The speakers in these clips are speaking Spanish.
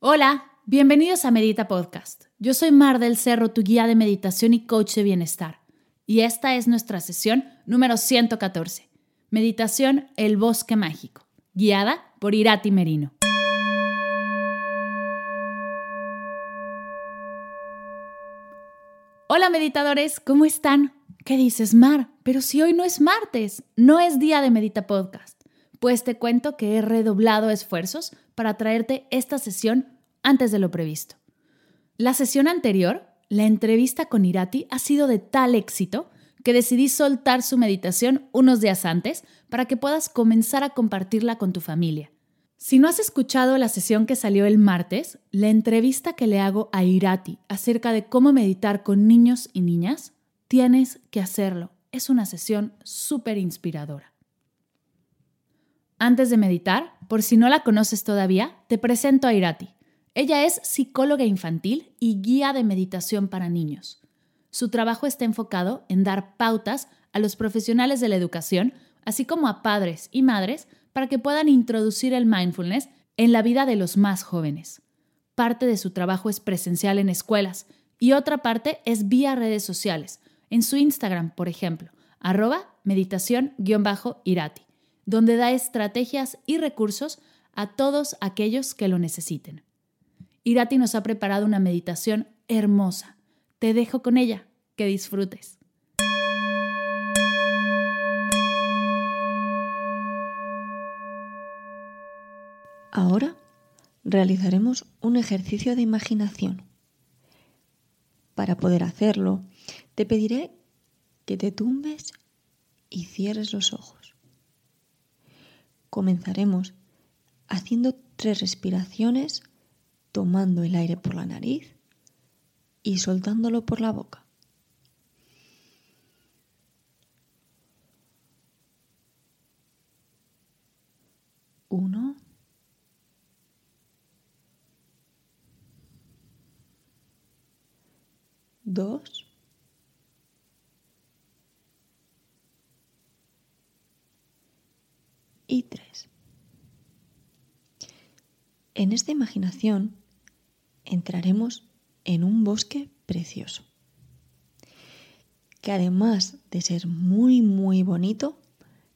Hola, bienvenidos a Medita Podcast. Yo soy Mar del Cerro, tu guía de meditación y coach de bienestar. Y esta es nuestra sesión número 114. Meditación El Bosque Mágico, guiada por Irati Merino. Hola meditadores, ¿cómo están? ¿Qué dices, Mar? Pero si hoy no es martes, no es día de Medita Podcast. Pues te cuento que he redoblado esfuerzos para traerte esta sesión antes de lo previsto. La sesión anterior, la entrevista con Irati, ha sido de tal éxito que decidí soltar su meditación unos días antes para que puedas comenzar a compartirla con tu familia. Si no has escuchado la sesión que salió el martes, la entrevista que le hago a Irati acerca de cómo meditar con niños y niñas, tienes que hacerlo. Es una sesión súper inspiradora. Antes de meditar, por si no la conoces todavía, te presento a Irati. Ella es psicóloga infantil y guía de meditación para niños. Su trabajo está enfocado en dar pautas a los profesionales de la educación, así como a padres y madres para que puedan introducir el mindfulness en la vida de los más jóvenes. Parte de su trabajo es presencial en escuelas y otra parte es vía redes sociales, en su Instagram, por ejemplo, arroba meditación-irati, donde da estrategias y recursos a todos aquellos que lo necesiten. Irati nos ha preparado una meditación hermosa. Te dejo con ella. Que disfrutes. Ahora realizaremos un ejercicio de imaginación. Para poder hacerlo, te pediré que te tumbes y cierres los ojos. Comenzaremos haciendo tres respiraciones, tomando el aire por la nariz y soltándolo por la boca. Uno. dos, y tres. En esta imaginación entraremos en un bosque precioso, que además de ser muy, muy bonito,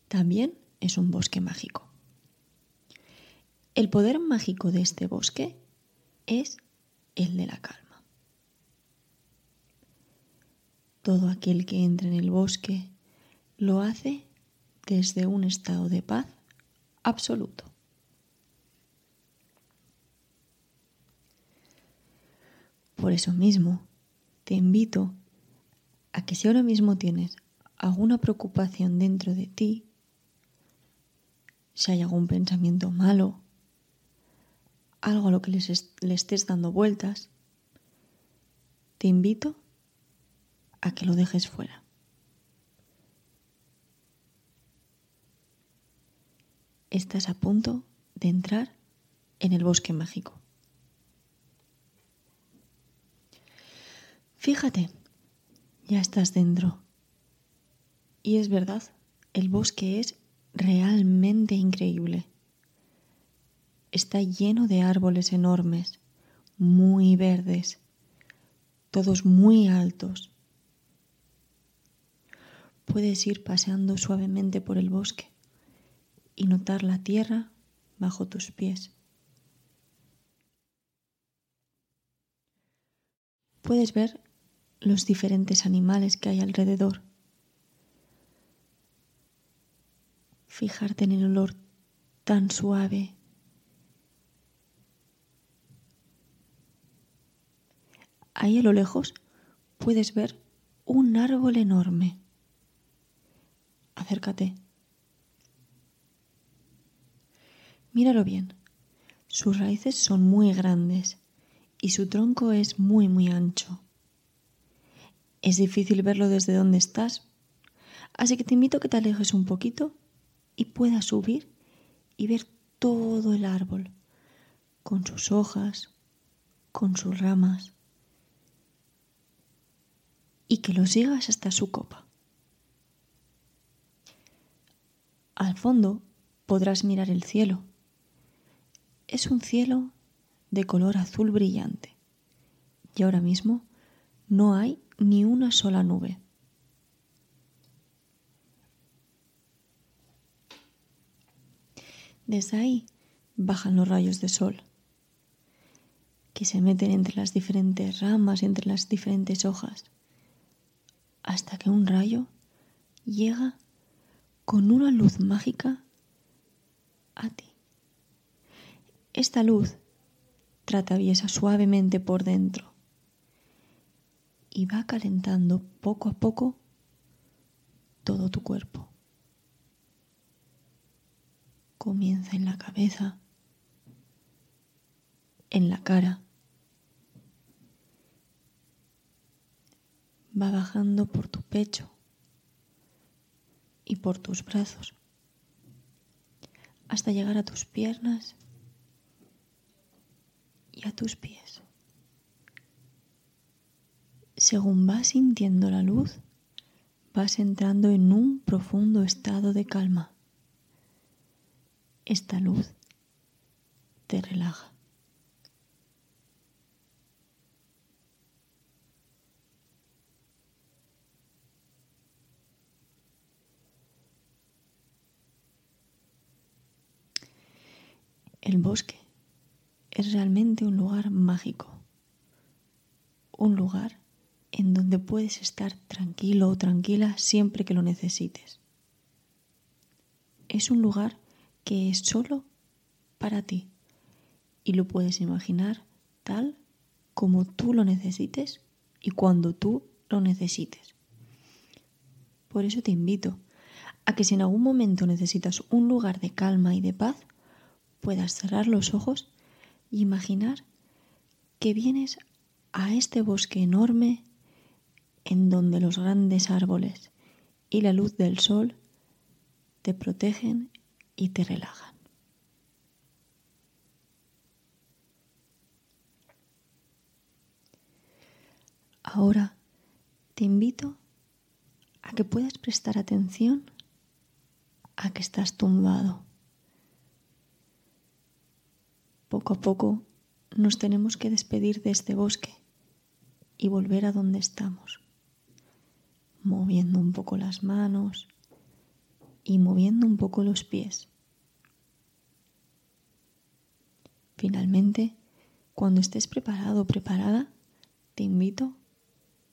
también es un bosque mágico. El poder mágico de este bosque es el de la calma. Todo aquel que entra en el bosque lo hace desde un estado de paz absoluto. Por eso mismo, te invito a que si ahora mismo tienes alguna preocupación dentro de ti, si hay algún pensamiento malo, algo a lo que le estés dando vueltas, te invito a que lo dejes fuera. Estás a punto de entrar en el bosque mágico. Fíjate, ya estás dentro. Y es verdad, el bosque es realmente increíble. Está lleno de árboles enormes, muy verdes, todos muy altos. Puedes ir paseando suavemente por el bosque y notar la tierra bajo tus pies. Puedes ver los diferentes animales que hay alrededor. Fijarte en el olor tan suave. Ahí a lo lejos puedes ver un árbol enorme. Acércate. Míralo bien. Sus raíces son muy grandes y su tronco es muy muy ancho. Es difícil verlo desde donde estás, así que te invito a que te alejes un poquito y puedas subir y ver todo el árbol, con sus hojas, con sus ramas, y que lo sigas hasta su copa. Al fondo podrás mirar el cielo es un cielo de color azul brillante y ahora mismo no hay ni una sola nube. Desde ahí bajan los rayos de sol que se meten entre las diferentes ramas entre las diferentes hojas hasta que un rayo llega con una luz mágica a ti. Esta luz atraviesa suavemente por dentro y va calentando poco a poco todo tu cuerpo. Comienza en la cabeza, en la cara, va bajando por tu pecho y por tus brazos hasta llegar a tus piernas y a tus pies. Según vas sintiendo la luz, vas entrando en un profundo estado de calma. Esta luz te relaja. El bosque es realmente un lugar mágico, un lugar en donde puedes estar tranquilo o tranquila siempre que lo necesites. Es un lugar que es solo para ti y lo puedes imaginar tal como tú lo necesites y cuando tú lo necesites. Por eso te invito a que si en algún momento necesitas un lugar de calma y de paz, puedas cerrar los ojos imaginar que vienes a este bosque enorme en donde los grandes árboles y la luz del sol te protegen y te relajan. Ahora te invito a que puedas prestar atención a que estás tumbado Poco a poco nos tenemos que despedir de este bosque y volver a donde estamos, moviendo un poco las manos y moviendo un poco los pies. Finalmente, cuando estés preparado o preparada, te invito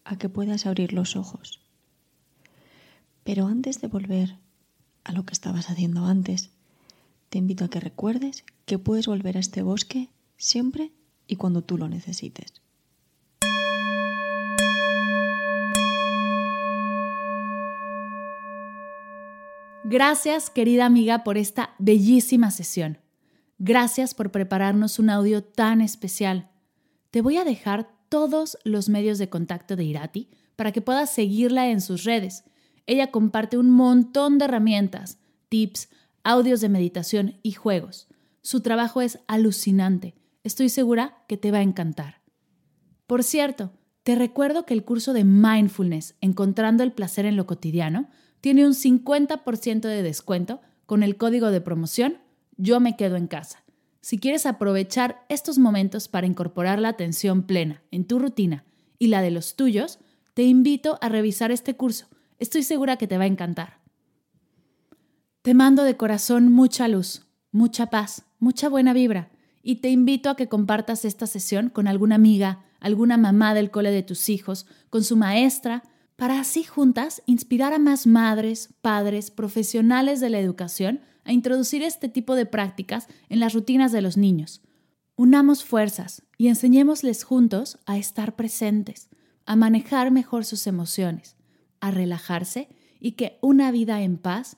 a que puedas abrir los ojos. Pero antes de volver a lo que estabas haciendo antes, te invito a que recuerdes que puedes volver a este bosque siempre y cuando tú lo necesites. Gracias, querida amiga, por esta bellísima sesión. Gracias por prepararnos un audio tan especial. Te voy a dejar todos los medios de contacto de Irati para que puedas seguirla en sus redes. Ella comparte un montón de herramientas, tips, audios de meditación y juegos. Su trabajo es alucinante. Estoy segura que te va a encantar. Por cierto, te recuerdo que el curso de Mindfulness, Encontrando el Placer en lo Cotidiano, tiene un 50% de descuento con el código de promoción Yo me quedo en casa. Si quieres aprovechar estos momentos para incorporar la atención plena en tu rutina y la de los tuyos, te invito a revisar este curso. Estoy segura que te va a encantar. Te mando de corazón mucha luz, mucha paz, mucha buena vibra y te invito a que compartas esta sesión con alguna amiga, alguna mamá del cole de tus hijos, con su maestra, para así juntas inspirar a más madres, padres, profesionales de la educación a introducir este tipo de prácticas en las rutinas de los niños. Unamos fuerzas y enseñémosles juntos a estar presentes, a manejar mejor sus emociones, a relajarse y que una vida en paz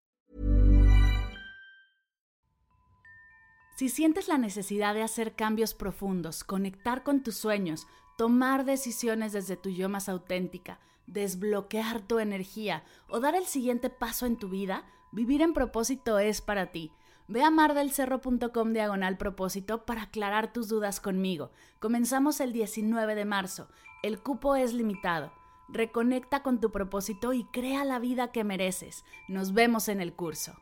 Si sientes la necesidad de hacer cambios profundos, conectar con tus sueños, tomar decisiones desde tu yo más auténtica, desbloquear tu energía o dar el siguiente paso en tu vida, vivir en propósito es para ti. Ve a mardelcerro.com diagonal propósito para aclarar tus dudas conmigo. Comenzamos el 19 de marzo. El cupo es limitado. Reconecta con tu propósito y crea la vida que mereces. Nos vemos en el curso.